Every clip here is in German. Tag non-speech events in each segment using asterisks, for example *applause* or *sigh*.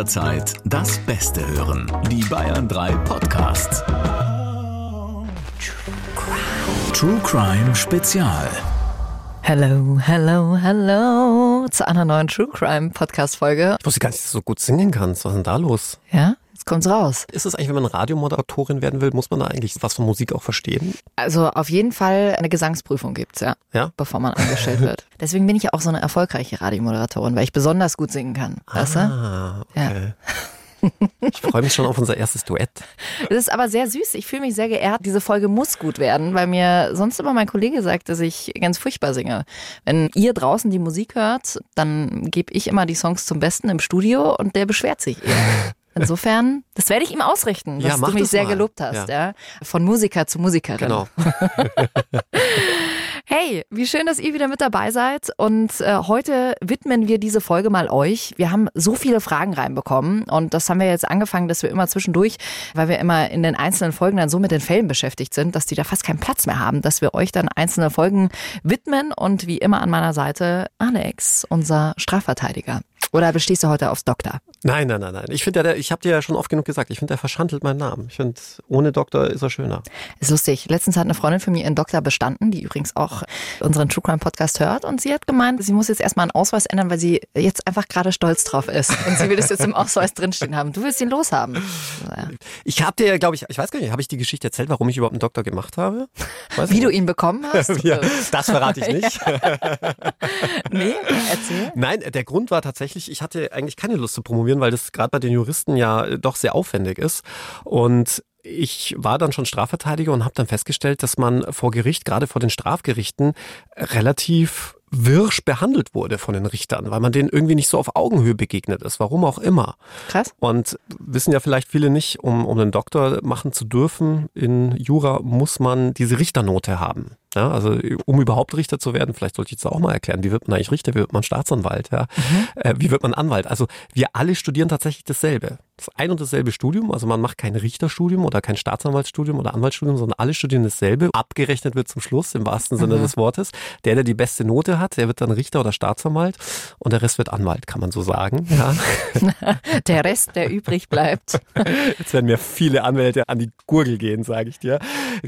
jederzeit das Beste hören. Die Bayern 3 Podcasts. True Crime Spezial. Hello, hello, hello zu einer neuen True Crime Podcast Folge. Ich wusste gar nicht, dass du so gut singen kannst. Was ist denn da los? Ja, jetzt kommt's raus. Ist es eigentlich, wenn man Radiomoderatorin werden will, muss man da eigentlich was von Musik auch verstehen? Also auf jeden Fall eine Gesangsprüfung gibt's, ja, Ja? bevor man angestellt wird. *laughs* Deswegen bin ich ja auch so eine erfolgreiche Radiomoderatorin, weil ich besonders gut singen kann. Weißt du? Ah, okay. Ich freue mich schon auf unser erstes Duett. Das ist aber sehr süß. Ich fühle mich sehr geehrt. Diese Folge muss gut werden, weil mir sonst immer mein Kollege sagt, dass ich ganz furchtbar singe. Wenn ihr draußen die Musik hört, dann gebe ich immer die Songs zum Besten im Studio und der beschwert sich eher. *laughs* Insofern, das werde ich ihm ausrichten, dass Ja, du mich sehr mal. gelobt hast. Ja. Ja. Von Musiker zu Musikerin. Genau. *laughs* Hey, wie schön, dass ihr wieder mit dabei seid. Und äh, heute widmen wir diese Folge mal euch. Wir haben so viele Fragen reinbekommen und das haben wir jetzt angefangen, dass wir immer zwischendurch, weil wir immer in den einzelnen Folgen dann so mit den Fällen beschäftigt sind, dass die da fast keinen Platz mehr haben, dass wir euch dann einzelne Folgen widmen. Und wie immer an meiner Seite Alex, unser Strafverteidiger. Oder bestehst du heute aufs Doktor? Nein, nein, nein, nein. Ich finde, der, ich habe dir ja schon oft genug gesagt, ich finde, der verschandelt meinen Namen. Ich finde, ohne Doktor ist er schöner. Ist lustig. Letztens hat eine Freundin von mir ihren Doktor bestanden, die übrigens auch unseren True Crime Podcast hört. Und sie hat gemeint, sie muss jetzt erstmal einen Ausweis ändern, weil sie jetzt einfach gerade stolz drauf ist. Und sie will das jetzt im Ausweis drinstehen haben. Du willst ihn loshaben. Ja. Ich habe dir ja, glaube ich, ich weiß gar nicht, habe ich die Geschichte erzählt, warum ich überhaupt einen Doktor gemacht habe? Weiß Wie du ihn bekommen hast? *laughs* ja, das verrate ich *laughs* nicht. Nee, erzähl. Nein, der Grund war tatsächlich, ich hatte eigentlich keine Lust zu promovieren, weil das gerade bei den Juristen ja äh, doch sehr aufwendig ist. Und ich war dann schon Strafverteidiger und habe dann festgestellt, dass man vor Gericht, gerade vor den Strafgerichten, relativ wirsch behandelt wurde von den Richtern, weil man denen irgendwie nicht so auf Augenhöhe begegnet ist, warum auch immer. Krass. Und wissen ja vielleicht viele nicht, um, um einen Doktor machen zu dürfen in Jura muss man diese Richternote haben. Ja, also um überhaupt Richter zu werden, vielleicht sollte ich jetzt auch mal erklären, wie wird man eigentlich Richter, wie wird man Staatsanwalt, ja? Äh, wie wird man Anwalt? Also wir alle studieren tatsächlich dasselbe. Das ein und dasselbe Studium, also man macht kein Richterstudium oder kein Staatsanwaltsstudium oder Anwaltsstudium, sondern alle studieren dasselbe. Abgerechnet wird zum Schluss, im wahrsten Sinne des Wortes. Der, der die beste Note hat, der wird dann Richter oder Staatsanwalt und der Rest wird Anwalt, kann man so sagen. Ja. *laughs* Der Rest, der übrig bleibt. *laughs* Jetzt werden mir viele Anwälte an die Gurgel gehen, sage ich dir.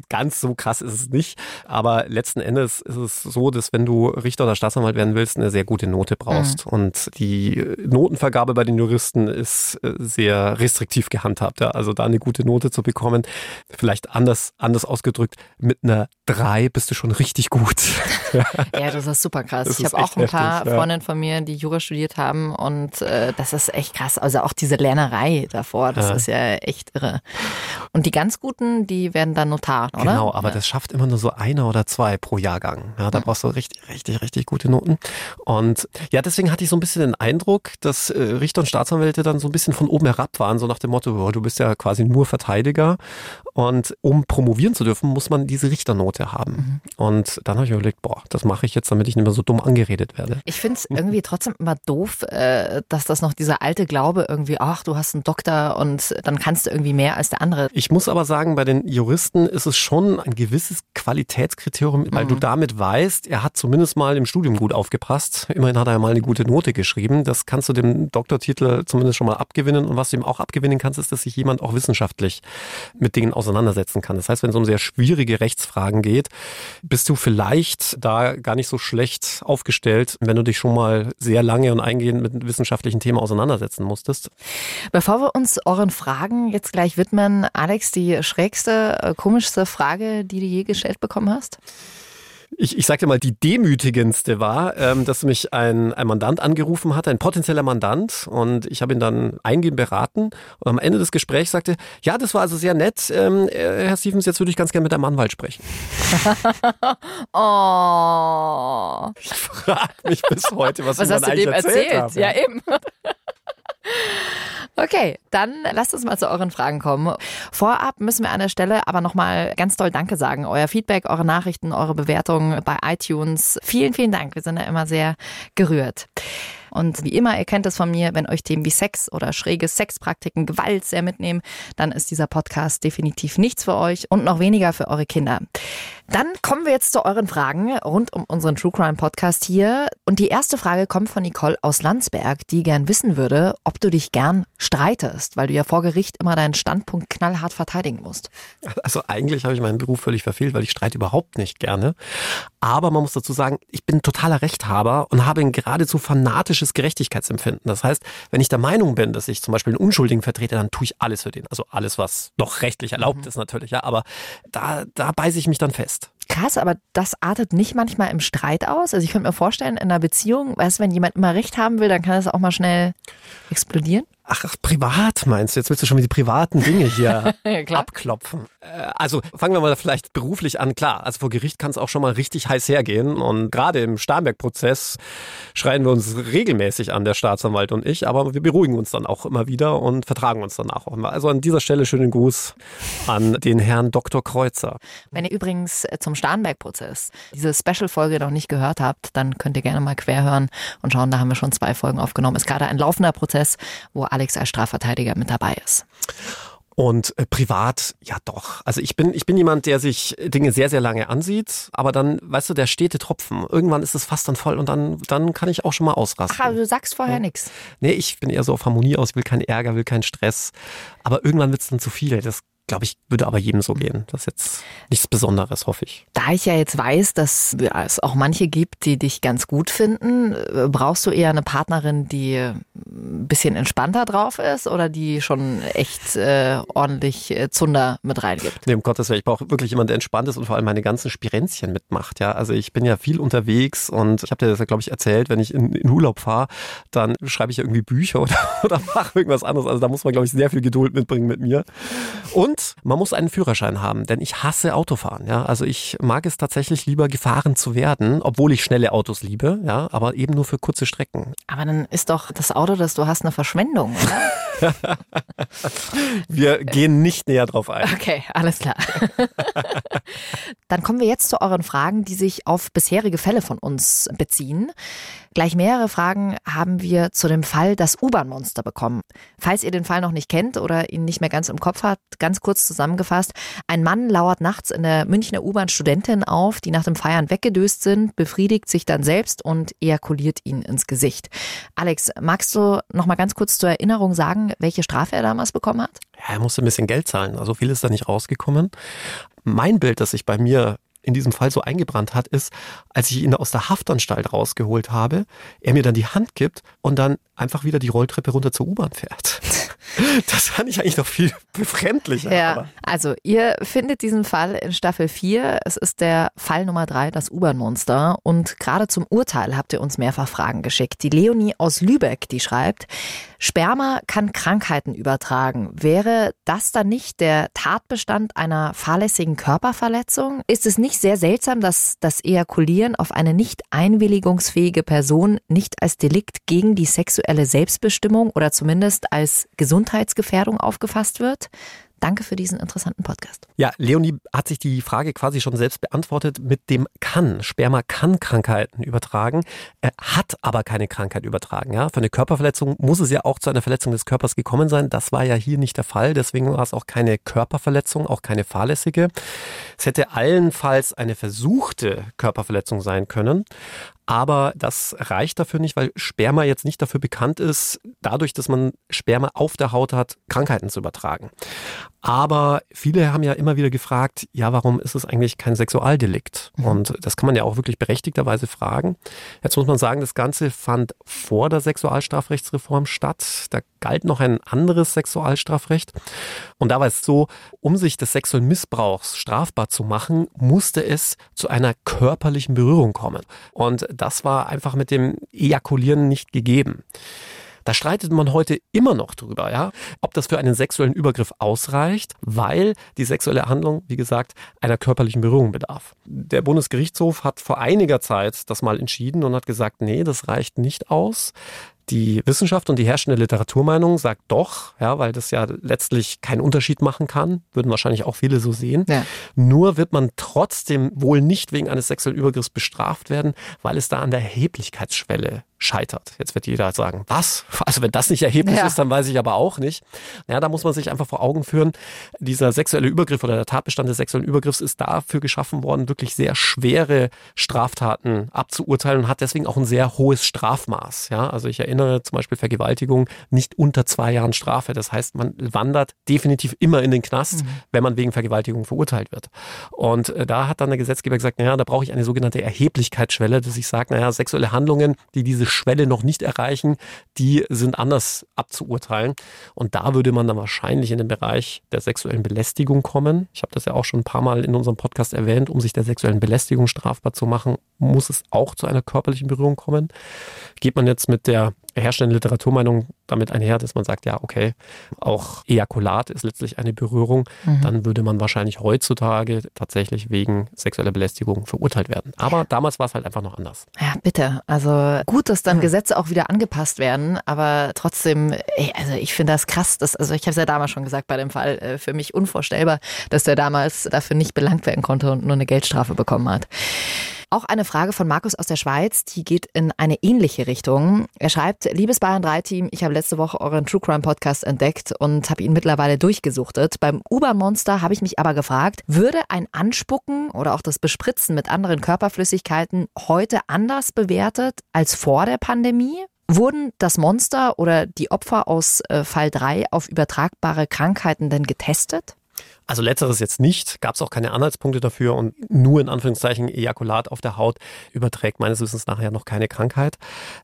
Ganz so krass ist es nicht. Aber letzten Endes ist es so, dass wenn du Richter oder Staatsanwalt werden willst, eine sehr gute Note brauchst. Und die Notenvergabe bei den Juristen ist äh, sehr restriktiv gehandhabt. Ja. Also da eine gute Note zu bekommen, vielleicht anders, anders ausgedrückt, mit einer drei bist du schon richtig gut. *laughs* Ja, das ist super krass. Das ich habe auch ein paar heftig, ja. Freundinnen von mir, die Jura studiert haben und äh, das ist echt krass. Also auch diese Lernerei davor, das Ja. ist ja echt irre. Und die ganz Guten, die werden dann Notar, oder? Genau, aber das schafft immer nur so einer oder zwei pro Jahrgang. Ja, da brauchst du richtig, richtig, richtig gute Noten. Und ja, deswegen hatte ich so ein bisschen den Eindruck, dass äh, Richter und Staatsanwälte dann so ein bisschen von oben herab waren, so nach dem Motto, du bist ja quasi nur Verteidiger. Und um promovieren zu dürfen, muss man diese Richternote haben. Und dann habe ich mir überlegt, boah, das mache ich jetzt, damit ich nicht mehr so dumm angeredet werde. Ich finde es irgendwie trotzdem immer doof, äh, dass das noch dieser alte Glaube irgendwie, ach, du hast einen Doktor und dann kannst du irgendwie mehr als der andere. Ich muss aber sagen, bei den Juristen ist es schon ein gewisses Qualitätskriterium, weil du damit weißt, er hat zumindest mal im Studium gut aufgepasst. Immerhin hat er ja mal eine gute Note geschrieben. Das kannst du dem Doktortitel zumindest schon mal abgewinnen. Und was du ihm auch abgewinnen kannst, ist, dass sich jemand auch wissenschaftlich mit Dingen auseinandersetzen kann. Das heißt, wenn es um sehr schwierige Rechtsfragen geht, bist du vielleicht da gar nicht so schlecht aufgestellt, wenn du dich schon mal sehr lange und eingehend mit wissenschaftlichen Themen auseinandersetzen musstest. Bevor wir uns euren Fragen jetzt gleich widmen, Alex, die schrägste, äh, komischste Frage, die du je gestellt bekommen hast? Ich, ich sag dir mal, die demütigendste war, ähm, dass mich ein, ein Mandant angerufen hat, ein potenzieller Mandant, und ich habe ihn dann eingehend beraten. Und am Ende des Gesprächs sagte, ja, das war also sehr nett, ähm, äh, Herr Stevens, jetzt würde ich ganz gerne mit einem Anwalt sprechen. *laughs* Oh. Ich frage mich bis heute, was, Was ich hast du dem erzählt, erzählt? Ja, eben. Okay, dann lasst uns mal zu euren Fragen kommen. Vorab müssen wir an der Stelle aber nochmal ganz doll Danke sagen. Euer Feedback, eure Nachrichten, eure Bewertungen bei iTunes. Vielen, vielen Dank. Wir sind da immer sehr gerührt. Und wie immer, ihr kennt es von mir, wenn euch Themen wie Sex oder schräge Sexpraktiken, Gewalt sehr mitnehmen, dann ist dieser Podcast definitiv nichts für euch und noch weniger für eure Kinder. Dann kommen wir jetzt zu euren Fragen rund um unseren True Crime Podcast hier. Und die erste Frage kommt von Nicole aus Landsberg, die gern wissen würde, ob du dich gern streitest, weil du ja vor Gericht immer deinen Standpunkt knallhart verteidigen musst. Also eigentlich habe ich meinen Beruf völlig verfehlt, weil ich streite überhaupt nicht gerne. Aber man muss dazu sagen, ich bin totaler Rechthaber und habe ein geradezu fanatisches Gerechtigkeitsempfinden. Das heißt, wenn ich der Meinung bin, dass ich zum Beispiel einen Unschuldigen vertrete, dann tue ich alles für den. Also alles, was doch rechtlich erlaubt mhm. ist natürlich, ja. Aber da, da beiße ich mich dann fest. Krass, aber das artet nicht manchmal im Streit aus. Also ich könnte mir vorstellen, in einer Beziehung, weißt du, wenn jemand immer Recht haben will, dann kann das auch mal schnell explodieren. Ach, privat meinst du? Jetzt willst du schon mit die privaten Dinge hier *laughs* ja, abklopfen. Äh, also fangen wir mal vielleicht beruflich an. Klar, also vor Gericht kann es auch schon mal richtig heiß hergehen. Und gerade im Starnberg-Prozess schreien wir uns regelmäßig an, der Staatsanwalt und ich. Aber wir beruhigen uns dann auch immer wieder und vertragen uns danach auch immer. Also an dieser Stelle schönen Gruß an den Herrn Dr. Kreuzer. Wenn ihr übrigens zum Starnberg-Prozess diese Special-Folge noch nicht gehört habt, dann könnt ihr gerne mal quer hören und schauen. Da haben wir schon zwei Folgen aufgenommen. Ist gerade ein laufender Prozess, wo Alex als Strafverteidiger mit dabei ist. Und äh, privat, ja doch. Also ich bin, ich bin jemand, der sich Dinge sehr, sehr lange ansieht, aber dann, weißt du, der stete Tropfen. Irgendwann ist es fast dann voll und dann, dann kann ich auch schon mal ausrasten. Ach, also du sagst vorher ja. nichts. Nee, ich bin eher so auf Harmonie aus, will keinen Ärger, will keinen Stress. Aber irgendwann wird es dann zu viel. Das glaube ich, würde aber jedem so gehen. Das ist jetzt nichts Besonderes, hoffe ich. Da ich ja jetzt weiß, dass es auch manche gibt, die dich ganz gut finden, äh, brauchst du eher eine Partnerin, die ein bisschen entspannter drauf ist oder die schon echt äh, ordentlich äh, Zunder mit reingibt? Nee, um Gottes Willen, ich brauche wirklich jemanden, der entspannt ist und vor allem meine ganzen Spirenzchen mitmacht. Ja, also ich bin ja viel unterwegs und ich habe dir das ja, glaube ich, erzählt, wenn ich in, in Urlaub fahre, dann schreibe ich ja irgendwie Bücher *laughs* oder, oder mache irgendwas anderes. Also da muss man, glaube ich, sehr viel Geduld mitbringen mit mir. Und man muss einen Führerschein haben, denn ich hasse Autofahren. Ja, also ich mag es tatsächlich lieber gefahren zu werden, obwohl ich schnelle Autos liebe. Ja, aber eben nur für kurze Strecken. Aber dann ist doch das Auto, das du hast, eine Verschwendung, oder? *laughs* wir gehen nicht näher drauf ein. Okay, alles klar. *laughs* dann kommen wir jetzt zu euren Fragen, die sich auf bisherige Fälle von uns beziehen. Gleich mehrere Fragen haben wir zu dem Fall das U-Bahn-Monster bekommen. Falls ihr den Fall noch nicht kennt oder ihn nicht mehr ganz im Kopf habt, ganz kurz zusammengefasst. Ein Mann lauert nachts in der Münchner U-Bahn Studentinnen auf, die nach dem Feiern weggedöst sind, befriedigt sich dann selbst und ejakuliert ihn ins Gesicht. Alex, magst du noch mal ganz kurz zur Erinnerung sagen, welche Strafe er damals bekommen hat? Ja, er musste ein bisschen Geld zahlen. Also viel ist da nicht rausgekommen. Mein Bild, das sich bei mir in diesem Fall so eingebrannt hat, ist, als ich ihn aus der Haftanstalt rausgeholt habe, er mir dann die Hand gibt und dann einfach wieder die Rolltreppe runter zur U-Bahn fährt. *laughs* *laughs* Das fand ich eigentlich noch viel befremdlicher. Ja, aber. also ihr findet diesen Fall in Staffel 4. Es ist der Fall Nummer 3, das U-Bahn-Monster. Und gerade zum Urteil habt ihr uns mehrfach Fragen geschickt. Die Leonie aus Lübeck, die schreibt, Sperma kann Krankheiten übertragen. Wäre das dann nicht der Tatbestand einer fahrlässigen Körperverletzung? Ist es nicht sehr seltsam, dass das Ejakulieren auf eine nicht einwilligungsfähige Person nicht als Delikt gegen die sexuelle Selbstbestimmung oder zumindest als Gesundheitsgefährdung aufgefasst wird? Danke für diesen interessanten Podcast. Ja, Leonie hat sich die Frage quasi schon selbst beantwortet mit dem kann. Sperma kann Krankheiten übertragen, er hat aber keine Krankheit übertragen. Ja? Für eine Körperverletzung muss es ja auch zu einer Verletzung des Körpers gekommen sein. Das war ja hier nicht der Fall. Deswegen war es auch keine Körperverletzung, auch keine fahrlässige. Es hätte allenfalls eine versuchte Körperverletzung sein können. Aber das reicht dafür nicht, weil Sperma jetzt nicht dafür bekannt ist, dadurch, dass man Sperma auf der Haut hat, Krankheiten zu übertragen. Aber viele haben ja immer wieder gefragt, ja, warum ist es eigentlich kein Sexualdelikt? Mhm. Und das kann man ja auch wirklich berechtigterweise fragen. Jetzt muss man sagen, das Ganze fand vor der Sexualstrafrechtsreform statt. Da galt noch ein anderes Sexualstrafrecht. Und da war es so, um sich des sexuellen Missbrauchs strafbar zu machen, musste es zu einer körperlichen Berührung kommen. Und das war einfach mit dem Ejakulieren nicht gegeben. Da streitet man heute immer noch drüber, ja, ob das für einen sexuellen Übergriff ausreicht, weil die sexuelle Handlung, wie gesagt, einer körperlichen Berührung bedarf. Der Bundesgerichtshof hat vor einiger Zeit das mal entschieden und hat gesagt, nee, das reicht nicht aus. Die Wissenschaft und die herrschende Literaturmeinung sagt doch, ja, weil das ja letztlich keinen Unterschied machen kann, würden wahrscheinlich auch viele so sehen. Ja. Nur wird man trotzdem wohl nicht wegen eines sexuellen Übergriffs bestraft werden, weil es da an der Erheblichkeitsschwelle scheitert. Jetzt wird jeder sagen, was? Also wenn das nicht erheblich ja. ist, dann weiß ich aber auch nicht. Ja, da muss man sich einfach vor Augen führen, dieser sexuelle Übergriff oder der Tatbestand des sexuellen Übergriffs ist dafür geschaffen worden, wirklich sehr schwere Straftaten abzuurteilen und hat deswegen auch ein sehr hohes Strafmaß. Ja, also ich erinnere zum Beispiel Vergewaltigung nicht unter zwei Jahren Strafe. Das heißt, man wandert definitiv immer in den Knast, mhm. wenn man wegen Vergewaltigung verurteilt wird. Und äh, da hat dann der Gesetzgeber gesagt, naja, da brauche ich eine sogenannte Erheblichkeitsschwelle, dass ich sage, naja, sexuelle Handlungen, die diese Schwelle noch nicht erreichen, die sind anders abzuurteilen. Und da würde man dann wahrscheinlich in den Bereich der sexuellen Belästigung kommen. Ich habe das ja auch schon ein paar Mal in unserem Podcast erwähnt, um sich der sexuellen Belästigung strafbar zu machen, muss es auch zu einer körperlichen Berührung kommen. Geht man jetzt mit der herrschenden Literaturmeinung damit einher, dass man sagt, ja, okay, auch Ejakulat ist letztlich eine Berührung, mhm. dann würde man wahrscheinlich heutzutage tatsächlich wegen sexueller Belästigung verurteilt werden. Aber damals war es halt einfach noch anders. Ja, bitte. Also gut, dass dann Gesetze auch wieder angepasst werden, aber trotzdem, ey, also ich finde das krass. Dass, also ich habe es ja damals schon gesagt bei dem Fall, äh, für mich unvorstellbar, dass der damals dafür nicht belangt werden konnte und nur eine Geldstrafe bekommen hat. Auch eine Frage von Markus aus der Schweiz, die geht in eine ähnliche Richtung. Er schreibt, liebes Bayern 3 Team, ich habe letzte Woche euren True Crime Podcast entdeckt und habe ihn mittlerweile durchgesuchtet. Beim U-Bahn-Monster habe ich mich aber gefragt, würde ein Anspucken oder auch das Bespritzen mit anderen Körperflüssigkeiten heute anders bewertet als vor der Pandemie? Wurden das Monster oder die Opfer aus äh, Fall 3 auf übertragbare Krankheiten denn getestet? Also letzteres jetzt nicht, gab es auch keine Anhaltspunkte dafür und nur in Anführungszeichen Ejakulat auf der Haut überträgt meines Wissens nachher noch keine Krankheit.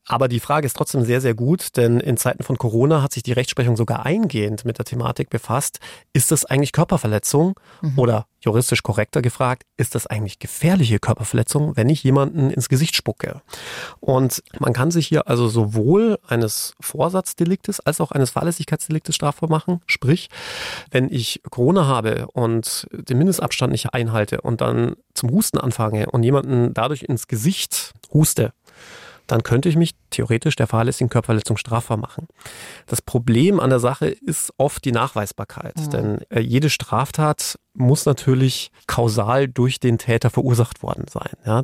Aber die Frage ist trotzdem sehr, sehr gut, denn in Zeiten von Corona hat sich die Rechtsprechung sogar eingehend mit der Thematik befasst. Ist das eigentlich Körperverletzung mhm. oder juristisch korrekter gefragt, ist das eigentlich gefährliche Körperverletzung, wenn ich jemanden ins Gesicht spucke? Und man kann sich hier also sowohl eines Vorsatzdeliktes als auch eines Fahrlässigkeitsdeliktes strafbar machen. Sprich, wenn ich Corona habe und den Mindestabstand nicht einhalte und dann zum Husten anfange und jemanden dadurch ins Gesicht huste, dann könnte ich mich theoretisch der fahrlässigen Körperverletzung strafbar machen. Das Problem an der Sache ist oft die Nachweisbarkeit, mhm. denn äh, jede Straftat muss natürlich kausal durch den Täter verursacht worden sein. Ja?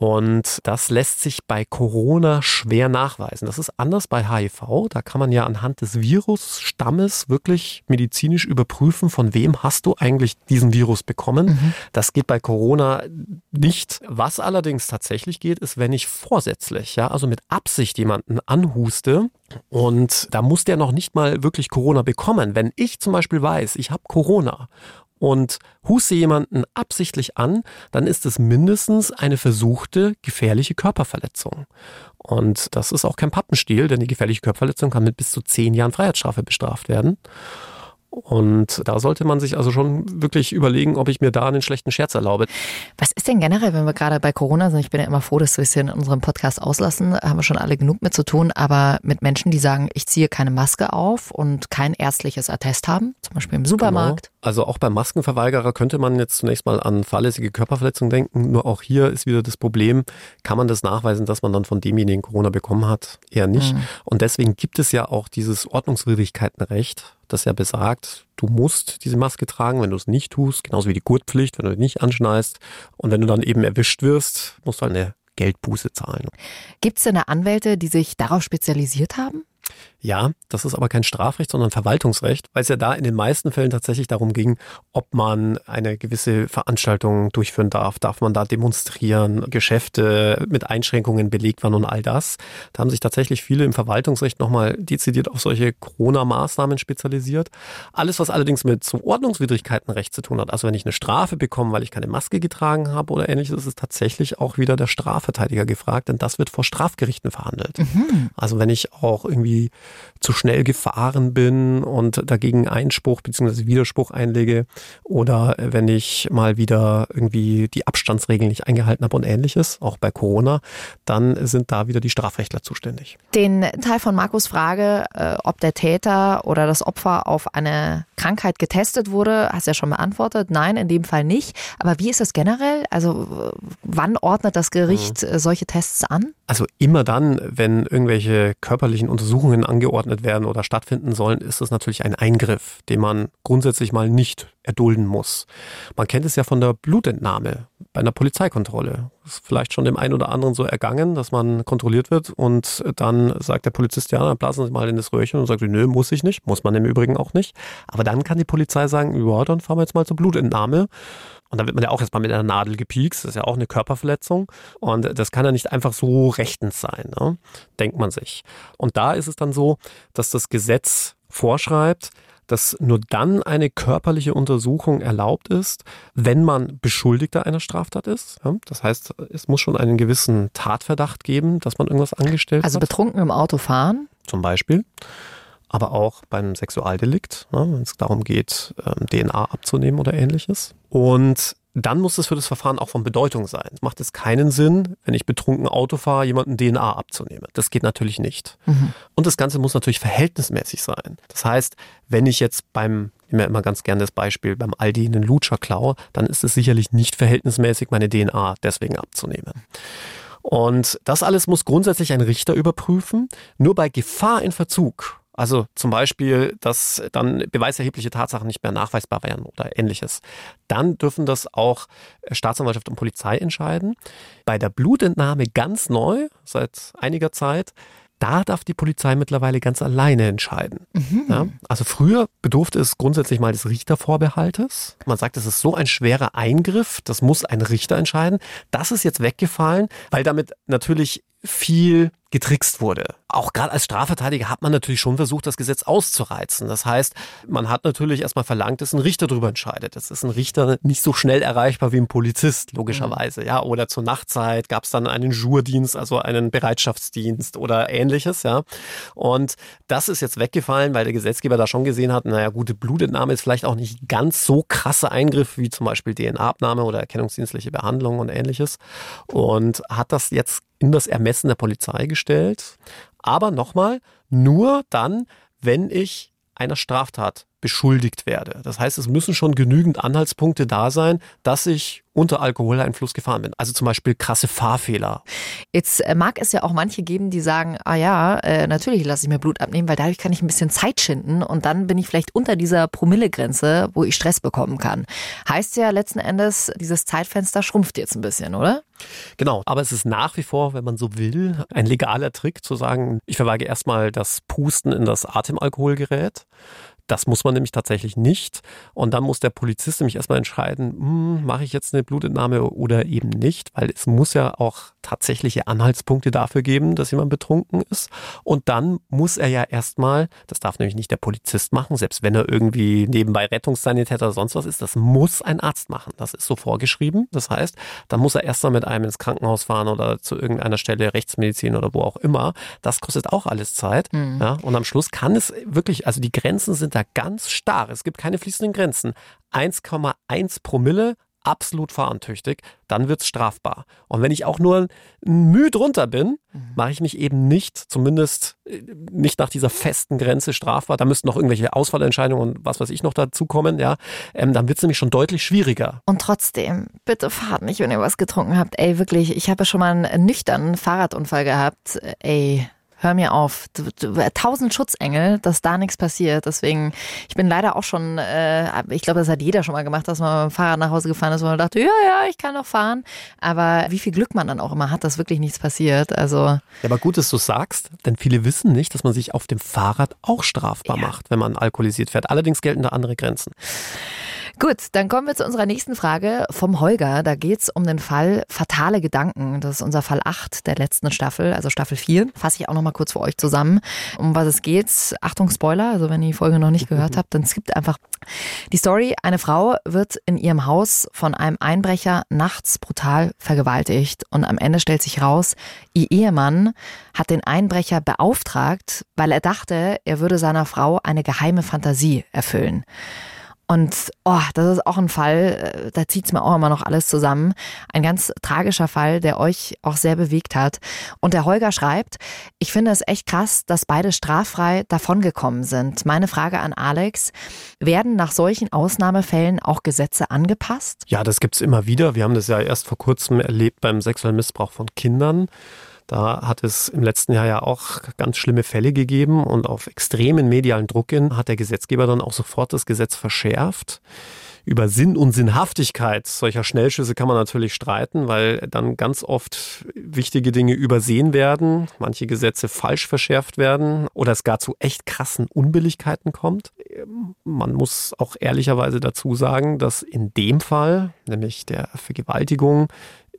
Und das lässt sich bei Corona schwer nachweisen. Das ist anders bei HIV. Da kann man ja anhand des Virusstammes wirklich medizinisch überprüfen, von wem hast du eigentlich diesen Virus bekommen. Mhm. Das geht bei Corona nicht. Was allerdings tatsächlich geht, ist, wenn ich vorsätzlich, ja, also mit Absicht jemanden anhuste, und da muss der noch nicht mal wirklich Corona bekommen. Wenn ich zum Beispiel weiß, ich habe Corona und huste jemanden absichtlich an, dann ist es mindestens eine versuchte gefährliche Körperverletzung. Und das ist auch kein Pappenstiel, denn die gefährliche Körperverletzung kann mit bis zu zehn Jahren Freiheitsstrafe bestraft werden. Und da sollte man sich also schon wirklich überlegen, ob ich mir da einen schlechten Scherz erlaube. Was ist denn generell, wenn wir gerade bei Corona sind? Ich bin ja immer froh, dass wir es hier in unserem Podcast auslassen. Haben wir schon alle genug mit zu tun. Aber mit Menschen, die sagen, ich ziehe keine Maske auf und kein ärztliches Attest haben, zum Beispiel im Supermarkt. Genau. Also auch beim Maskenverweigerer könnte man jetzt zunächst mal an fahrlässige Körperverletzungen denken. Nur auch hier ist wieder das Problem, kann man das nachweisen, dass man dann von demjenigen Corona bekommen hat? Eher nicht. Mhm. Und deswegen gibt es ja auch dieses Ordnungswidrigkeitenrecht das ja besagt, du musst diese Maske tragen, wenn du es nicht tust, genauso wie die Gurtpflicht, wenn du nicht anschneist. Und wenn du dann eben erwischt wirst, musst du halt eine Geldbuße zahlen. Gibt es denn Anwälte, die sich darauf spezialisiert haben? Ja, das ist aber kein Strafrecht, sondern Verwaltungsrecht, weil es ja da in den meisten Fällen tatsächlich darum ging, ob man eine gewisse Veranstaltung durchführen darf. Darf man da demonstrieren, Geschäfte mit Einschränkungen belegt waren und all das. Da haben sich tatsächlich viele im Verwaltungsrecht nochmal dezidiert auf solche Corona-Maßnahmen spezialisiert. Alles, was allerdings mit so Ordnungswidrigkeitenrecht zu tun hat, also wenn ich eine Strafe bekomme, weil ich keine Maske getragen habe oder ähnliches, ist tatsächlich auch wieder der Strafverteidiger gefragt, denn das wird vor Strafgerichten verhandelt. Mhm. Also wenn ich auch irgendwie zu schnell gefahren bin und dagegen Einspruch bzw. Widerspruch einlege oder wenn ich mal wieder irgendwie die Abstandsregeln nicht eingehalten habe und ähnliches, auch bei Corona, dann sind da wieder die Strafrechtler zuständig. Den Teil von Markus Frage, äh, ob der Täter oder das Opfer auf eine Krankheit getestet wurde, hast du ja schon beantwortet. Nein, in dem Fall nicht. Aber wie ist das generell? Also wann ordnet das Gericht mhm. solche Tests an? Also immer dann, wenn irgendwelche körperlichen Untersuchungen Untersuchungen angeordnet werden oder stattfinden sollen, ist es natürlich ein Eingriff, den man grundsätzlich mal nicht erdulden muss. Man kennt es ja von der Blutentnahme bei einer Polizeikontrolle. Ist vielleicht schon dem einen oder anderen so ergangen, dass man kontrolliert wird und dann sagt der Polizist, ja, dann blasen Sie mal in das Röhrchen und sagt, nö, muss ich nicht, muss man im Übrigen auch nicht. Aber dann kann die Polizei sagen, ja, dann fahren wir jetzt mal zur Blutentnahme. Und dann wird man ja auch erstmal mit einer Nadel gepiekst. Das ist ja auch eine Körperverletzung. Und das kann ja nicht einfach so rechtens sein, ne? denkt man sich. Und da ist es dann so, dass das Gesetz vorschreibt, dass nur dann eine körperliche Untersuchung erlaubt ist, wenn man Beschuldigter einer Straftat ist. Das heißt, es muss schon einen gewissen Tatverdacht geben, dass man irgendwas angestellt also hat. Also betrunken im Auto fahren? Zum Beispiel. Aber auch beim Sexualdelikt, ne, wenn es darum geht, ähm, DNA abzunehmen oder ähnliches. Und dann muss es für das Verfahren auch von Bedeutung sein. Macht es keinen Sinn, wenn ich betrunken Auto fahre, jemanden DNA abzunehmen. Das geht natürlich nicht. Mhm. Und das Ganze muss natürlich verhältnismäßig sein. Das heißt, wenn ich jetzt beim, ich nehme ja immer ganz gerne das Beispiel, beim Aldi einen Lutscher klaue, dann ist es sicherlich nicht verhältnismäßig, meine DNA deswegen abzunehmen. Und das alles muss grundsätzlich ein Richter überprüfen. Nur bei Gefahr in Verzug also zum Beispiel, dass dann beweiserhebliche Tatsachen nicht mehr nachweisbar wären oder ähnliches. Dann dürfen das auch Staatsanwaltschaft und Polizei entscheiden. Bei der Blutentnahme ganz neu, seit einiger Zeit, da darf die Polizei mittlerweile ganz alleine entscheiden. Mhm. Ja, also früher bedurfte es grundsätzlich mal des Richtervorbehaltes. Man sagt, es ist so ein schwerer Eingriff, das muss ein Richter entscheiden. Das ist jetzt weggefallen, weil damit natürlich viel getrickst wurde. Auch gerade als Strafverteidiger hat man natürlich schon versucht, das Gesetz auszureizen. Das heißt, man hat natürlich erstmal verlangt, dass ein Richter darüber entscheidet. Das ist ein Richter nicht so schnell erreichbar wie ein Polizist, logischerweise. Ja, oder zur Nachtzeit gab es dann einen Jourdienst, also einen Bereitschaftsdienst oder ähnliches. Ja, und das ist jetzt weggefallen, weil der Gesetzgeber da schon gesehen hat, naja, gute Blutentnahme ist vielleicht auch nicht ganz so krasse Eingriff wie zum Beispiel DNA-Abnahme oder erkennungsdienstliche Behandlung und ähnliches. Und hat das jetzt in das Ermessen der Polizei gestellt. Aber nochmal, nur dann, wenn ich einer Straftat beschuldigt werde. Das heißt, es müssen schon genügend Anhaltspunkte da sein, dass ich unter Alkoholeinfluss gefahren bin. Also zum Beispiel krasse Fahrfehler. Jetzt äh, mag es ja auch manche geben, die sagen, ah ja, äh, natürlich lasse ich mir Blut abnehmen, weil dadurch kann ich ein bisschen Zeit schinden und dann bin ich vielleicht unter dieser Promillegrenze, wo ich Stress bekommen kann. Heißt ja letzten Endes, dieses Zeitfenster schrumpft jetzt ein bisschen, oder? Genau, aber es ist nach wie vor, wenn man so will, ein legaler Trick zu sagen, ich verweige erstmal das Pusten in das Atemalkoholgerät. Das muss man nämlich tatsächlich nicht. Und dann muss der Polizist nämlich erstmal entscheiden, hm, mache ich jetzt eine Blutentnahme oder eben nicht, weil es muss ja auch tatsächliche Anhaltspunkte dafür geben, dass jemand betrunken ist. Und dann muss er ja erstmal, das darf nämlich nicht der Polizist machen, selbst wenn er irgendwie nebenbei Rettungssanitäter oder sonst was ist, das muss ein Arzt machen. Das ist so vorgeschrieben. Das heißt, dann muss er erstmal mit einem ins Krankenhaus fahren oder zu irgendeiner Stelle Rechtsmedizin oder wo auch immer. Das kostet auch alles Zeit. Mhm. Ja, und am Schluss kann es wirklich, also die Grenzen sind da da ganz starr. Es gibt keine fließenden Grenzen. 1,1 Promille absolut fahruntüchtig, dann wird es strafbar. Und wenn ich auch nur ein Mühe drunter bin, mhm. mache ich mich eben nicht, zumindest äh, nicht nach dieser festen Grenze strafbar. Da müssten noch irgendwelche Ausfallentscheidungen und was weiß ich noch dazukommen, ja. Ähm, dann wird es nämlich schon deutlich schwieriger. Und trotzdem, bitte fahrt nicht, wenn ihr was getrunken habt. Ey, wirklich, ich habe schon mal einen nüchternen Fahrradunfall gehabt. Ey, hör mir auf. Tausend Schutzengel, dass da nichts passiert. Deswegen, ich bin leider auch schon, äh, ich glaube, das hat jeder schon mal gemacht, dass man mit dem Fahrrad nach Hause gefahren ist, wo man dachte, ja, ja, ich kann doch fahren. Aber wie viel Glück man dann auch immer hat, dass wirklich nichts passiert. Also. Ja, aber gut, dass du sagst, denn viele wissen nicht, dass man sich auf dem Fahrrad auch strafbar ja. macht, wenn man alkoholisiert fährt. Allerdings gelten da andere Grenzen. Gut, dann kommen wir zu unserer nächsten Frage vom Holger. Da geht es um den Fall Fatale Gedanken. Das ist unser Fall 8 der letzten Staffel, also Staffel 4. Fasse ich auch nochmal kurz für euch zusammen, um was es geht. Achtung, Spoiler, also wenn ihr die Folge noch nicht gehört *laughs* habt, dann skippt einfach die Story. Eine Frau wird in ihrem Haus von einem Einbrecher nachts brutal vergewaltigt und am Ende stellt sich raus, ihr Ehemann hat den Einbrecher beauftragt, weil er dachte, er würde seiner Frau eine geheime Fantasie erfüllen. Und oh, das ist auch ein Fall, äh, da zieht es mir auch immer noch alles zusammen. Ein ganz tragischer Fall, der euch auch sehr bewegt hat. Und der Holger schreibt, ich finde es echt krass, dass beide straffrei davongekommen sind. Meine Frage an Alex, werden nach solchen Ausnahmefällen auch Gesetze angepasst? Ja, das gibt's immer wieder. Wir haben das ja erst vor kurzem erlebt beim sexuellen Missbrauch von Kindern Da hat es im letzten Jahr ja auch ganz schlimme Fälle gegeben und auf extremen medialen Druck hin hat der Gesetzgeber dann auch sofort das Gesetz verschärft über Sinn und Sinnhaftigkeit solcher Schnellschüsse kann man natürlich streiten, weil dann ganz oft wichtige Dinge übersehen werden, manche Gesetze falsch verschärft werden oder es gar zu echt krassen Unbilligkeiten kommt. Man muss auch ehrlicherweise dazu sagen, dass in dem Fall, nämlich der Vergewaltigung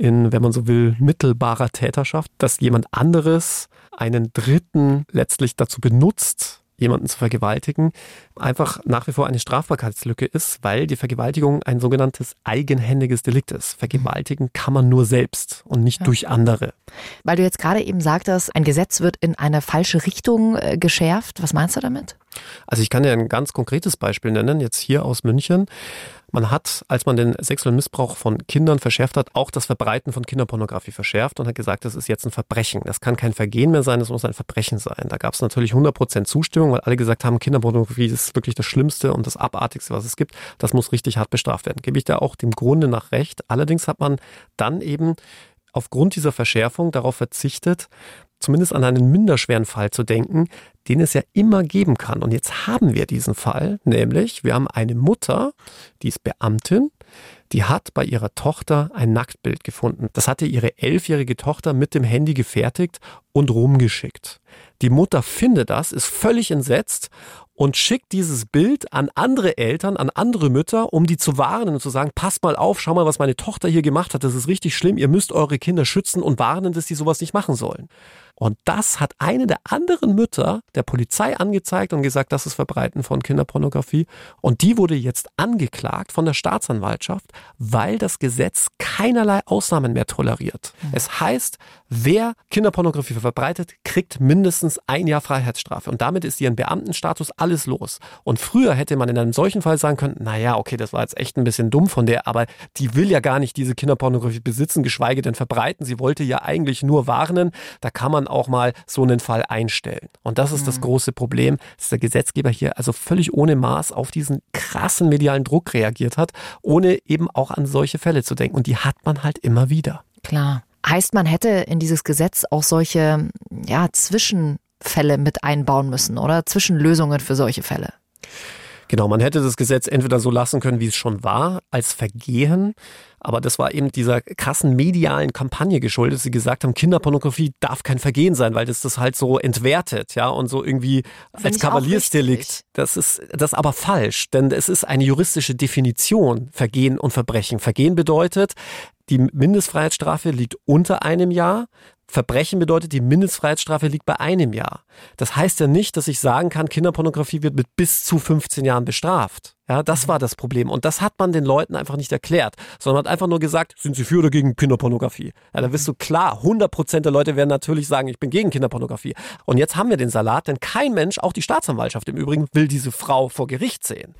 in, wenn man so will, mittelbarer Täterschaft, dass jemand anderes einen Dritten letztlich dazu benutzt, jemanden zu vergewaltigen, einfach nach wie vor eine Strafbarkeitslücke ist, weil die Vergewaltigung ein sogenanntes eigenhändiges Delikt ist. Vergewaltigen kann man nur selbst und nicht ja. durch andere. Weil du jetzt gerade eben sagtest, ein Gesetz wird in eine falsche Richtung äh, geschärft. Was meinst du damit? Also ich kann dir ein ganz konkretes Beispiel nennen, jetzt hier aus München. Man hat, als man den sexuellen Missbrauch von Kindern verschärft hat, auch das Verbreiten von Kinderpornografie verschärft und hat gesagt, das ist jetzt ein Verbrechen. Das kann kein Vergehen mehr sein, das muss ein Verbrechen sein. Da gab es natürlich 100% Zustimmung, weil alle gesagt haben, Kinderpornografie ist wirklich das Schlimmste und das Abartigste, was es gibt. Das muss richtig hart bestraft werden. Gebe ich da auch dem Grunde nach recht. Allerdings hat man dann eben aufgrund dieser Verschärfung darauf verzichtet, zumindest an einen minderschweren Fall zu denken, den es ja immer geben kann. Und jetzt haben wir diesen Fall, nämlich wir haben eine Mutter, die ist Beamtin, die hat bei ihrer Tochter ein Nacktbild gefunden. Das hatte ihre elfjährige Tochter mit dem Handy gefertigt und rumgeschickt. Die Mutter findet das, ist völlig entsetzt und schickt dieses Bild an andere Eltern, an andere Mütter, um die zu warnen und zu sagen, passt mal auf, schau mal, was meine Tochter hier gemacht hat, das ist richtig schlimm, ihr müsst eure Kinder schützen und warnen, dass sie sowas nicht machen sollen. Und das hat eine der anderen Mütter der Polizei angezeigt und gesagt, das ist Verbreiten von Kinderpornografie. Und die wurde jetzt angeklagt von der Staatsanwaltschaft, weil das Gesetz keinerlei Ausnahmen mehr toleriert. Mhm. Es heißt, wer Kinderpornografie verbreitet, kriegt mindestens ein Jahr Freiheitsstrafe. Und damit ist ihren Beamtenstatus alles los. Und früher hätte man in einem solchen Fall sagen können, naja, okay, das war jetzt echt ein bisschen dumm von der, aber die will ja gar nicht diese Kinderpornografie besitzen, geschweige denn verbreiten. Sie wollte ja eigentlich nur warnen. Da kann man auch mal so einen Fall einstellen. Und das ist mhm. das große Problem, dass der Gesetzgeber hier also völlig ohne Maß auf diesen krassen medialen Druck reagiert hat, ohne eben auch an solche Fälle zu denken. Und die hat man halt immer wieder. Klar. Heißt, man hätte in dieses Gesetz auch solche ja, Zwischenfälle mit einbauen müssen oder Zwischenlösungen für solche Fälle? Genau, man hätte das Gesetz entweder so lassen können, wie es schon war, als Vergehen. Aber das war eben dieser krassen medialen Kampagne geschuldet, dass sie gesagt haben, Kinderpornografie darf kein Vergehen sein, weil das das halt so entwertet, ja, und so irgendwie Find als Kavaliersdelikt. Das ist das ist aber falsch, denn es ist eine juristische Definition Vergehen und Verbrechen. Vergehen bedeutet, die Mindestfreiheitsstrafe liegt unter einem Jahr. Verbrechen bedeutet, die Mindestfreiheitsstrafe liegt bei einem Jahr. Das heißt ja nicht, dass ich sagen kann, Kinderpornografie wird mit bis zu 15 Jahren bestraft. Ja, das war das Problem. Und das hat man den Leuten einfach nicht erklärt, sondern hat einfach nur gesagt, sind sie für oder gegen Kinderpornografie? Ja, da wirst du klar, 100 Prozent der Leute werden natürlich sagen, ich bin gegen Kinderpornografie. Und jetzt haben wir den Salat, denn kein Mensch, auch die Staatsanwaltschaft im Übrigen, will diese Frau vor Gericht sehen.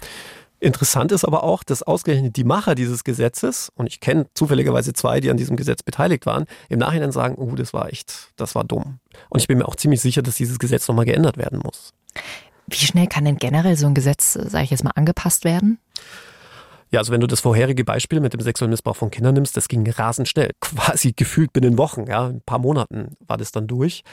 Interessant ist aber auch, dass ausgerechnet die Macher dieses Gesetzes, und ich kenne zufälligerweise zwei, die an diesem Gesetz beteiligt waren, im Nachhinein sagen, oh, das war echt, das war dumm. Und ich bin mir auch ziemlich sicher, dass dieses Gesetz nochmal geändert werden muss. Wie schnell kann denn generell so ein Gesetz, sage ich jetzt mal, angepasst werden? Ja, also wenn du das vorherige Beispiel mit dem sexuellen Missbrauch von Kindern nimmst, das ging rasend schnell. *laughs* Quasi gefühlt binnen Wochen, ja, ein paar Monaten war das dann durch.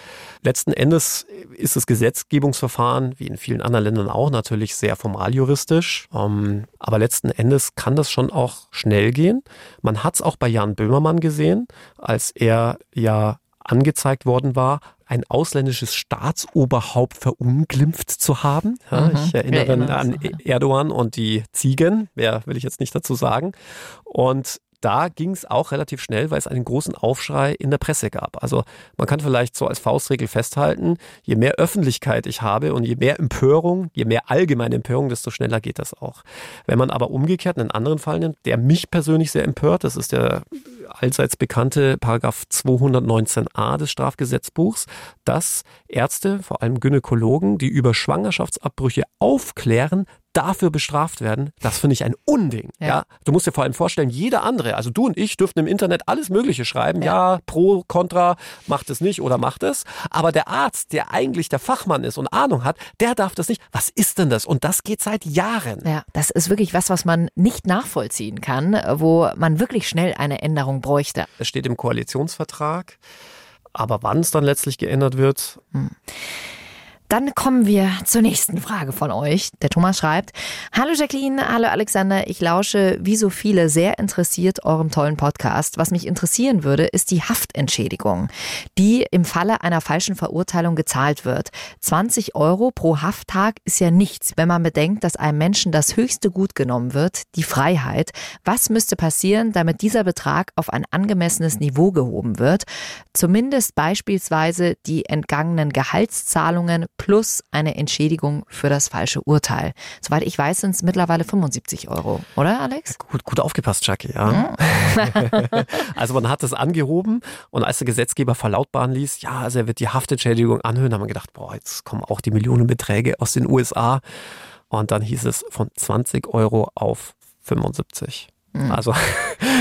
Letzten Endes ist das Gesetzgebungsverfahren, wie in vielen anderen Ländern auch, natürlich sehr formaljuristisch. Ähm, aber letzten Endes kann das schon auch schnell gehen. Man hat es auch bei Jan Böhmermann gesehen, als er ja angezeigt worden war, ein ausländisches Staatsoberhaupt verunglimpft zu haben. Ja, mhm. Ich erinnere an Erdogan und die Ziegen, mehr will ich jetzt nicht dazu sagen. Und da ging es auch relativ schnell, weil es einen großen Aufschrei in der Presse gab. Also man kann vielleicht so als Faustregel festhalten, je mehr Öffentlichkeit ich habe und je mehr Empörung, je mehr allgemeine Empörung, desto schneller geht das auch. Wenn man aber umgekehrt einen anderen Fall nimmt, der mich persönlich sehr empört, das ist der allseits bekannte Paragraph 219a des Strafgesetzbuchs, dass Ärzte, vor allem Gynäkologen, die über Schwangerschaftsabbrüche aufklären, dafür bestraft werden, das finde ich ein Unding. Ja. ja. Du musst dir vor allem vorstellen, jeder andere, also du und ich dürften im Internet alles Mögliche schreiben. Ja, ja pro, contra, macht es nicht oder macht es. Aber der Arzt, der eigentlich der Fachmann ist und Ahnung hat, der darf das nicht. Was ist denn das? Und das geht seit Jahren. Ja, das ist wirklich was, was man nicht nachvollziehen kann, wo man wirklich schnell eine Änderung bräuchte. Es steht im Koalitionsvertrag. Aber wann es dann letztlich geändert wird, hm. Dann kommen wir zur nächsten Frage von euch. Der Thomas schreibt, Hallo Jacqueline, hallo Alexander, ich lausche wie so viele sehr interessiert eurem tollen Podcast. Was mich interessieren würde, ist die Haftentschädigung, die im Falle einer falschen Verurteilung gezahlt wird. 20 Euro pro Hafttag ist ja nichts, wenn man bedenkt, dass einem Menschen das höchste Gut genommen wird, die Freiheit. Was müsste passieren, damit dieser Betrag auf ein angemessenes Niveau gehoben wird? Zumindest beispielsweise die entgangenen Gehaltszahlungen plus eine Entschädigung für das falsche Urteil. Soweit ich weiß, sind es mittlerweile 75 Euro, oder Alex? Gut, gut aufgepasst, Jackie, ja. Mhm. *laughs* also man hat es angehoben und als der Gesetzgeber verlautbaren ließ, ja, also er wird die Haftentschädigung anhören, haben wir gedacht, boah, jetzt kommen auch die Millionenbeträge aus den USA. Und dann hieß es von 20 Euro auf 75. Mhm. Also.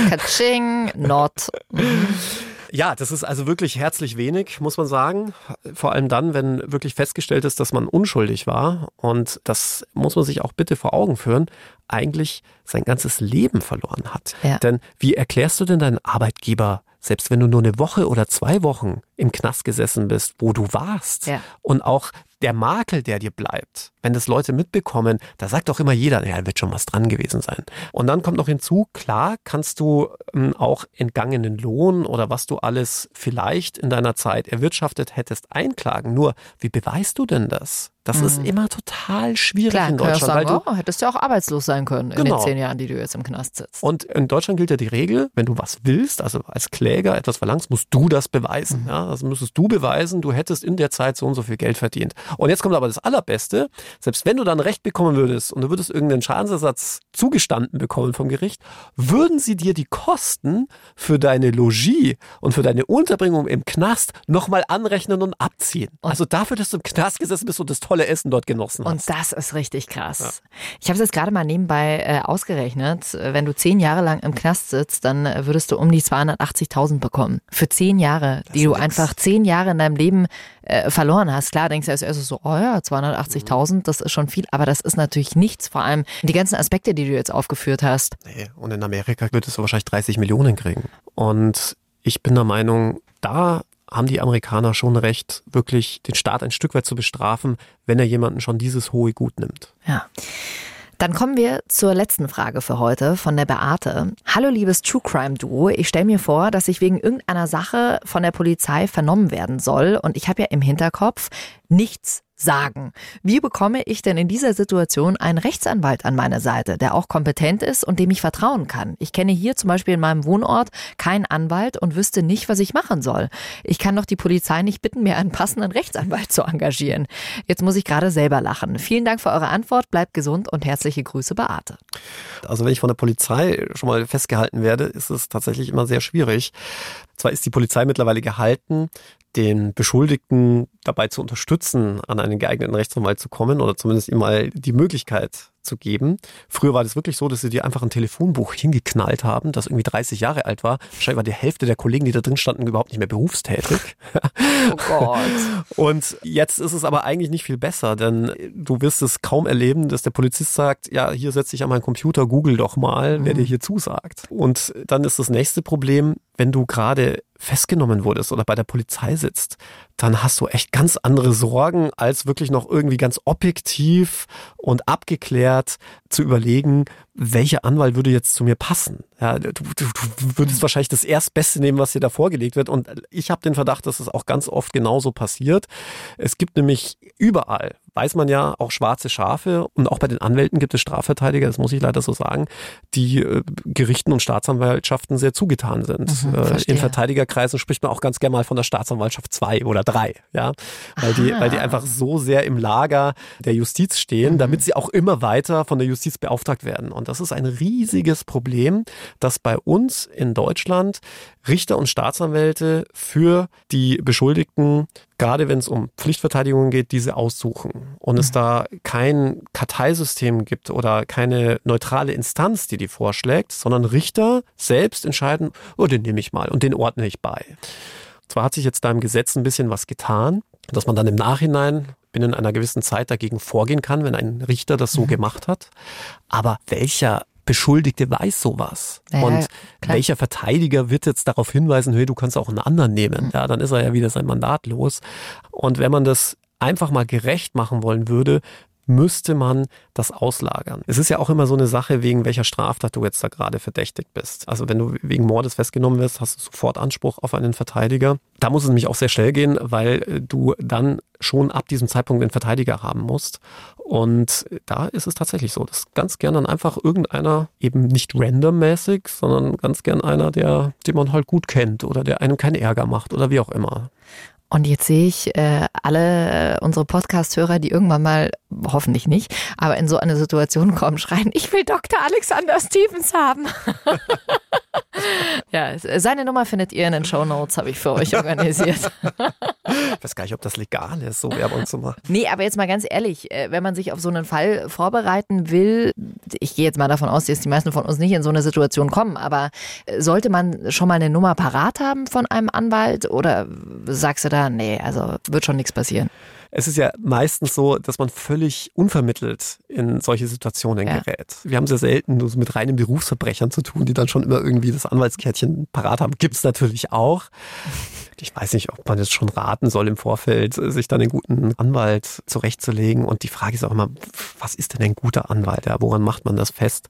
Katsching, not. *laughs* Ja, das ist also wirklich herzlich wenig, muss man sagen. Vor allem dann, wenn wirklich festgestellt ist, dass man unschuldig war. Und das muss man sich auch bitte vor Augen führen, eigentlich sein ganzes Leben verloren hat. Ja. Denn wie erklärst du denn deinen Arbeitgeber, selbst wenn du nur eine Woche oder zwei Wochen im Knast gesessen bist, wo du warst ja. und auch der Makel, der dir bleibt, wenn das Leute mitbekommen, da sagt doch immer jeder, ja, wird schon was dran gewesen sein. Und dann kommt noch hinzu, klar kannst du ähm, auch entgangenen Lohn oder was du alles vielleicht in deiner Zeit erwirtschaftet hättest einklagen. Nur, wie beweist du denn das? Das mhm. ist immer total schwierig Klar, in Deutschland. Sagen, weil du, oh, hättest ja auch arbeitslos sein können genau. in den genau. zehn Jahren, die du jetzt im Knast sitzt. Und in Deutschland gilt ja die Regel, wenn du was willst, also als Kläger etwas verlangst, musst du das beweisen. Mhm. Ja, also müsstest du beweisen, du hättest in der Zeit so und so viel Geld verdient. Und jetzt kommt aber das Allerbeste. Selbst wenn du dann Recht bekommen würdest und du würdest irgendeinen Schadensersatz zugestanden bekommen vom Gericht, würden sie dir die Kosten für deine Logie und für deine Unterbringung im Knast nochmal anrechnen und abziehen. Und also dafür, dass du im Knast gesessen bist und das tolle Essen dort genossen hast. Und das ist richtig krass. Ja. Ich habe es jetzt gerade mal nebenbei äh, ausgerechnet. Wenn du zehn Jahre lang im Knast sitzt, dann würdest du um die 280.000 bekommen. Für zehn Jahre, das die du einfach zehn Jahre in deinem Leben äh, verloren hast. Klar, denkst du als erstes so, oh ja, 280.000, das ist schon viel, aber das ist natürlich nichts. Vor allem die ganzen Aspekte, die du jetzt aufgeführt hast. Nee, und in Amerika würdest du wahrscheinlich 30 Millionen kriegen. Und ich bin der Meinung, da haben die Amerikaner schon recht, wirklich den Staat ein Stück weit zu bestrafen, wenn er jemanden schon dieses hohe Gut nimmt. Ja. Dann kommen wir zur letzten Frage für heute von der Beate. Hallo liebes True Crime Duo, ich stelle mir vor, dass ich wegen irgendeiner Sache von der Polizei vernommen werden soll und ich habe ja im Hinterkopf, nichts sagen. Wie bekomme ich denn in dieser Situation einen Rechtsanwalt an meiner Seite, der auch kompetent ist und dem ich vertrauen kann? Ich kenne hier zum Beispiel in meinem Wohnort keinen Anwalt und wüsste nicht, was ich machen soll. Ich kann doch die Polizei nicht bitten, mir einen passenden Rechtsanwalt zu engagieren. Jetzt muss ich gerade selber lachen. Vielen Dank für eure Antwort. Bleibt gesund und herzliche Grüße, Beate. Also wenn ich von der Polizei schon mal festgehalten werde, ist es tatsächlich immer sehr schwierig. Zwar ist die Polizei mittlerweile gehalten, den Beschuldigten dabei zu unterstützen, an einen geeigneten Rechtsanwalt zu kommen oder zumindest ihm mal die Möglichkeit zu geben. Früher war das wirklich so, dass sie dir einfach ein Telefonbuch hingeknallt haben, das irgendwie 30 Jahre alt war. Wahrscheinlich war die Hälfte der Kollegen, die da drin standen, überhaupt nicht mehr berufstätig. Oh Gott. *laughs* Und jetzt ist es aber eigentlich nicht viel besser, denn du wirst es kaum erleben, dass der Polizist sagt, ja, hier setze ich an meinen Computer, google doch mal, mhm. wer dir hier zusagt. Und dann ist das nächste Problem, wenn du gerade festgenommen wurdest oder bei der Polizei sitzt, dann hast du echt ganz andere Sorgen, als wirklich noch irgendwie ganz objektiv und abgeklärt zu überlegen, welcher Anwalt würde jetzt zu mir passen. Ja, du, du, du würdest wahrscheinlich das Erstbeste nehmen, was dir da vorgelegt wird. Und ich habe den Verdacht, dass es auch ganz oft genauso passiert. Es gibt nämlich überall, weiß man ja, auch schwarze Schafe. Und auch bei den Anwälten gibt es Strafverteidiger, das muss ich leider so sagen, die äh, Gerichten und Staatsanwaltschaften sehr zugetan sind. Mhm, äh, in Verteidigerkreisen spricht man auch ganz gerne mal von der Staatsanwaltschaft 2 oder 3, ja, weil die, weil die einfach so sehr im Lager der Justiz stehen, mhm. damit sie auch immer weiter von der Justiz beauftragt werden. Und das ist ein riesiges Problem, dass bei uns in Deutschland Richter und Staatsanwälte für die Beschuldigten, gerade wenn es um Pflichtverteidigung geht, diese aussuchen. Und es mhm. da kein Karteisystem gibt oder keine neutrale Instanz, die die vorschlägt, sondern Richter selbst entscheiden, oh, den nehme ich mal und den ordne ich bei. Zwar hat sich jetzt da im Gesetz ein bisschen was getan, dass man dann im Nachhinein binnen einer gewissen Zeit dagegen vorgehen kann, wenn ein Richter das so mhm. gemacht hat. Aber welcher Beschuldigte weiß sowas. Ja, und klar. welcher Verteidiger wird jetzt darauf hinweisen, hey, du kannst auch einen anderen nehmen? Mhm. Ja, dann ist er ja wieder sein Mandat los. Und wenn man das einfach mal gerecht machen wollen würde, müsste man das auslagern. Es ist ja auch immer so eine Sache, wegen welcher Straftat du jetzt da gerade verdächtigt bist. Also wenn du wegen Mordes festgenommen wirst, hast du sofort Anspruch auf einen Verteidiger. Da muss es nämlich auch sehr schnell gehen, weil äh, du dann schon ab diesem Zeitpunkt den Verteidiger haben musst. Und da ist es tatsächlich so, dass ganz gern dann einfach irgendeiner eben nicht randommäßig, sondern ganz gern einer, der, den man halt gut kennt oder der einem keinen Ärger macht oder wie auch immer. Und jetzt sehe ich äh, alle äh, unsere Podcast-Hörer, die irgendwann mal, hoffentlich nicht, aber in so eine Situation kommen, *laughs* schreien, ich will Dr. Alexander Stevens haben. *laughs* *laughs* ja, seine Nummer findet ihr in den Show Notes, habe ich für euch organisiert. Ich weiß gar nicht, ob das legal ist, so Werbung zu machen. Nee, aber jetzt mal ganz ehrlich, äh, wenn man sich auf so einen Fall vorbereiten will, ich gehe jetzt mal davon aus, dass die meisten von uns nicht in so eine Situation kommen, aber äh, sollte man schon mal eine Nummer parat haben von einem Anwalt oder sagst du da, nee, also wird schon nichts passieren? Es ist ja meistens so, dass man völlig unvermittelt in solche Situationen Ja. gerät. Wir haben sehr selten nur so mit reinen Berufsverbrechern zu tun, die dann schon immer irgendwie das Anwaltskärtchen parat haben. Gibt's natürlich auch. Ich weiß nicht, ob man jetzt schon raten soll im Vorfeld, sich dann einen guten Anwalt zurechtzulegen. Und die Frage ist auch immer, was ist denn ein guter Anwalt? Ja, woran macht man das fest?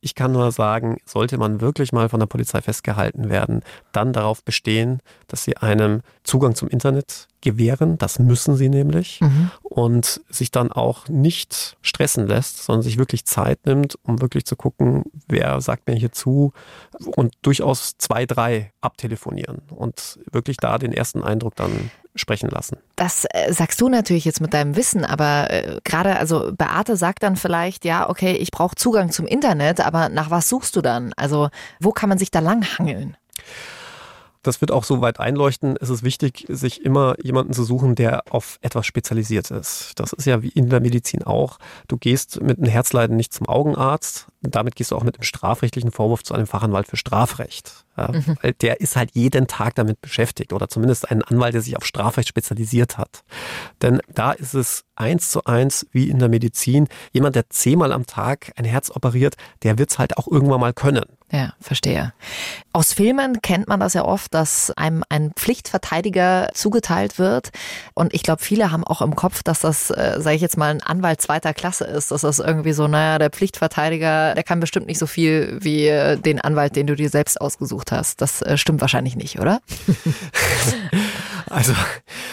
Ich kann nur sagen, sollte man wirklich mal von der Polizei festgehalten werden, dann darauf bestehen, dass sie einem Zugang zum Internet gewähren. Das müssen sie nämlich. Und sich dann auch nicht stressen lässt, sondern sich wirklich Zeit nimmt, um wirklich zu gucken, wer sagt mir hier zu und durchaus zwei, drei abtelefonieren und wirklich da den ersten Eindruck dann sprechen lassen. Das äh, sagst du natürlich jetzt mit deinem Wissen, aber äh, gerade, also Beate sagt dann vielleicht, ja, okay, ich brauche Zugang zum Internet, aber nach was suchst du dann? Also wo kann man sich da langhangeln? Das wird auch so weit einleuchten. Es ist wichtig, sich immer jemanden zu suchen, der auf etwas spezialisiert ist. Das ist ja wie in der Medizin auch. Du gehst mit einem Herzleiden nicht zum Augenarzt. Damit gehst du auch mit dem strafrechtlichen Vorwurf zu einem Fachanwalt für Strafrecht. Ja, Weil der ist halt jeden Tag damit beschäftigt oder zumindest ein Anwalt, der sich auf Strafrecht spezialisiert hat. Denn da ist es eins zu eins wie in der Medizin. Jemand, der zehnmal am Tag ein Herz operiert, der wird es halt auch irgendwann mal können. Ja, verstehe. Aus Filmen kennt man das ja oft, dass einem ein Pflichtverteidiger zugeteilt wird. Und ich glaube, viele haben auch im Kopf, dass das, äh, sage ich jetzt mal, ein Anwalt zweiter Klasse ist. Dass das irgendwie so, naja, der Pflichtverteidiger, der kann bestimmt nicht so viel wie äh, den Anwalt, den du dir selbst ausgesucht hast. Das äh, stimmt wahrscheinlich nicht, oder? *laughs* Also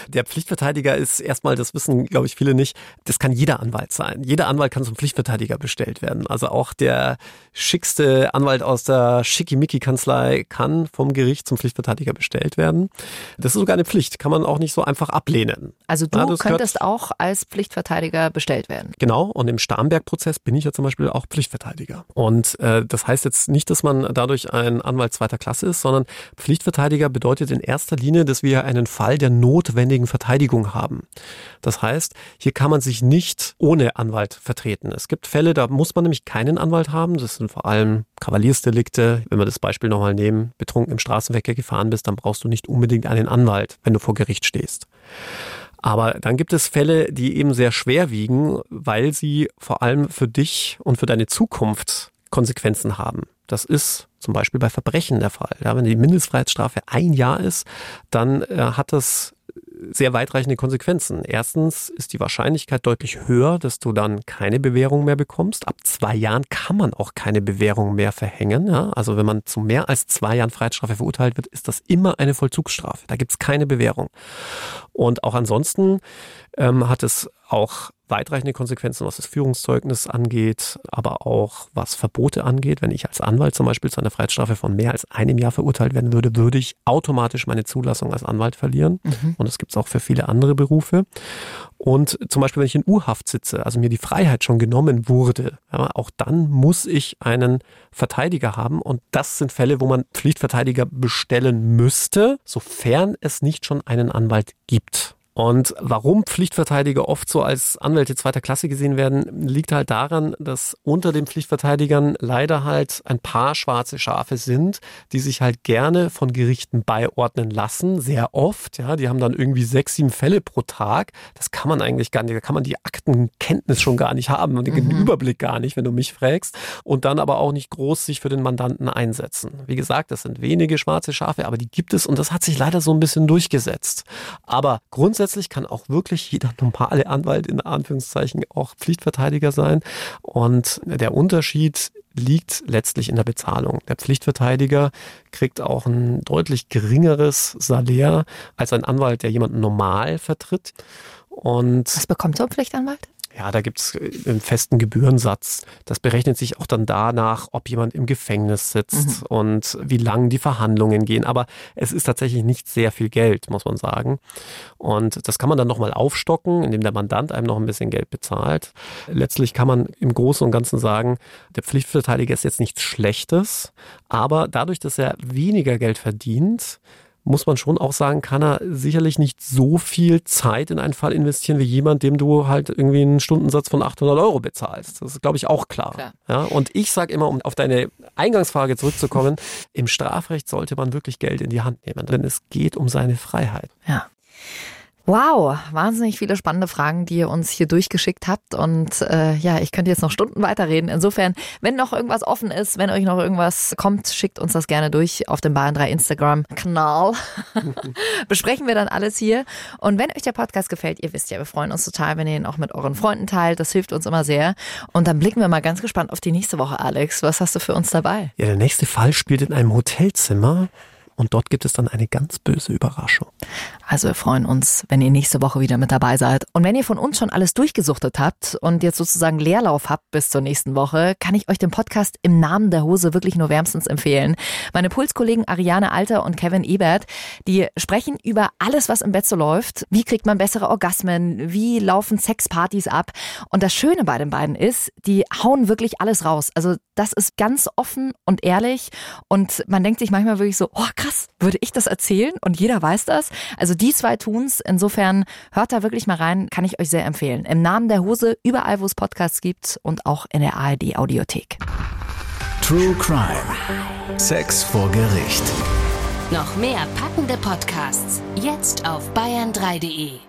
der Pflichtverteidiger ist erstmal, das wissen, glaube ich, viele nicht, das kann jeder Anwalt sein. Jeder Anwalt kann zum Pflichtverteidiger bestellt werden. Also auch der schickste Anwalt aus der Schickimicki-Kanzlei kann vom Gericht zum Pflichtverteidiger bestellt werden. Das ist sogar eine Pflicht, kann man auch nicht so einfach ablehnen. Also du Ja, könntest auch als Pflichtverteidiger bestellt werden. Genau, und im Starnberg-Prozess bin ich ja zum Beispiel auch Pflichtverteidiger. Und äh, das heißt jetzt nicht, dass man dadurch ein Anwalt zweiter Klasse ist, sondern Pflichtverteidiger bedeutet in erster Linie, dass wir einen Fall der notwendigen Verteidigung haben. Das heißt, hier kann man sich nicht ohne Anwalt vertreten. Es gibt Fälle, da muss man nämlich keinen Anwalt haben. Das sind vor allem Kavaliersdelikte. Wenn wir das Beispiel nochmal nehmen, betrunken im Straßenverkehr gefahren bist, dann brauchst du nicht unbedingt einen Anwalt, wenn du vor Gericht stehst. Aber dann gibt es Fälle, die eben sehr schwer wiegen, weil sie vor allem für dich und für deine Zukunft Konsequenzen haben. Das ist zum Beispiel bei Verbrechen der Fall. Ja, wenn die Mindestfreiheitsstrafe ein Jahr ist, dann äh, hat das sehr weitreichende Konsequenzen. Erstens ist die Wahrscheinlichkeit deutlich höher, dass du dann keine Bewährung mehr bekommst. Ab zwei Jahren kann man auch keine Bewährung mehr verhängen. Ja? Also wenn man zu mehr als zwei Jahren Freiheitsstrafe verurteilt wird, ist das immer eine Vollzugsstrafe. Da gibt es keine Bewährung. Und auch ansonsten ähm, hat es auch weitreichende Konsequenzen, was das Führungszeugnis angeht, aber auch was Verbote angeht. Wenn ich als Anwalt zum Beispiel zu einer Freiheitsstrafe von mehr als einem Jahr verurteilt werden würde, würde ich automatisch meine Zulassung als Anwalt verlieren. Und das gibt es auch für viele andere Berufe. Und zum Beispiel, wenn ich in U-Haft sitze, also mir die Freiheit schon genommen wurde, ja, auch dann muss ich einen Verteidiger haben. Und das sind Fälle, wo man Pflichtverteidiger bestellen müsste, sofern es nicht schon einen Anwalt gibt. Und warum Pflichtverteidiger oft so als Anwälte zweiter Klasse gesehen werden, liegt halt daran, dass unter den Pflichtverteidigern leider halt ein paar schwarze Schafe sind, die sich halt gerne von Gerichten beiordnen lassen, sehr oft. Ja, die haben dann irgendwie sechs, sieben Fälle pro Tag. Das kann man eigentlich gar nicht, da kann man die Aktenkenntnis schon gar nicht haben und den mhm. Überblick gar nicht, wenn du mich fragst. Und dann aber auch nicht groß sich für den Mandanten einsetzen. Wie gesagt, das sind wenige schwarze Schafe, aber die gibt es und das hat sich leider so ein bisschen durchgesetzt. Aber grundsätzlich grundsätzlich kann auch wirklich jeder normale Anwalt in Anführungszeichen auch Pflichtverteidiger sein. Und der Unterschied liegt letztlich in der Bezahlung. Der Pflichtverteidiger kriegt auch ein deutlich geringeres Salär als ein Anwalt, der jemanden normal vertritt. Und Was bekommt so ein Pflichtanwalt? Ja, da gibt es einen festen Gebührensatz. Das berechnet sich auch dann danach, ob jemand im Gefängnis sitzt mhm. und wie lang die Verhandlungen gehen. Aber es ist tatsächlich nicht sehr viel Geld, muss man sagen. Und das kann man dann nochmal aufstocken, indem der Mandant einem noch ein bisschen Geld bezahlt. Letztlich kann man im Großen und Ganzen sagen, der Pflichtverteidiger ist jetzt nichts Schlechtes, aber dadurch, dass er weniger Geld verdient, muss man schon auch sagen, kann er sicherlich nicht so viel Zeit in einen Fall investieren wie jemand, dem du halt irgendwie einen Stundensatz von 800 Euro bezahlst. Das ist, glaube ich, auch klar. klar. Ja, und ich sage immer, um auf deine Eingangsfrage zurückzukommen, im Strafrecht sollte man wirklich Geld in die Hand nehmen, denn es geht um seine Freiheit. Ja. Wow, wahnsinnig viele spannende Fragen, die ihr uns hier durchgeschickt habt. Und äh, ja, ich könnte jetzt noch Stunden weiterreden. Insofern, wenn noch irgendwas offen ist, wenn euch noch irgendwas kommt, schickt uns das gerne durch auf dem Bayern 3 Instagram-Kanal. *laughs* Besprechen wir dann alles hier. Und wenn euch der Podcast gefällt, ihr wisst ja, wir freuen uns total, wenn ihr ihn auch mit euren Freunden teilt. Das hilft uns immer sehr. Und dann blicken wir mal ganz gespannt auf die nächste Woche, Alex. Was hast du für uns dabei? Ja, der nächste Fall spielt in einem Hotelzimmer. Und dort gibt es dann eine ganz böse Überraschung. Also wir freuen uns, wenn ihr nächste Woche wieder mit dabei seid. Und wenn ihr von uns schon alles durchgesuchtet habt und jetzt sozusagen Leerlauf habt bis zur nächsten Woche, kann ich euch den Podcast im Namen der Hose wirklich nur wärmstens empfehlen. Meine Pulskollegen Ariane Alter und Kevin Ebert, die sprechen über alles, was im Bett so läuft. Wie kriegt man bessere Orgasmen? Wie laufen Sexpartys ab? Und das Schöne bei den beiden ist, die hauen wirklich alles raus. Also das ist ganz offen und ehrlich und man denkt sich manchmal wirklich so, oh krass, krass, würde ich das erzählen und jeder weiß das? Also die zwei tun's. Insofern hört da wirklich mal rein, kann ich euch sehr empfehlen. Im Namen der Hose, überall wo es Podcasts gibt und auch in der ARD Audiothek. True Crime. Sex vor Gericht. Noch mehr packende Podcasts jetzt auf bayern3.de.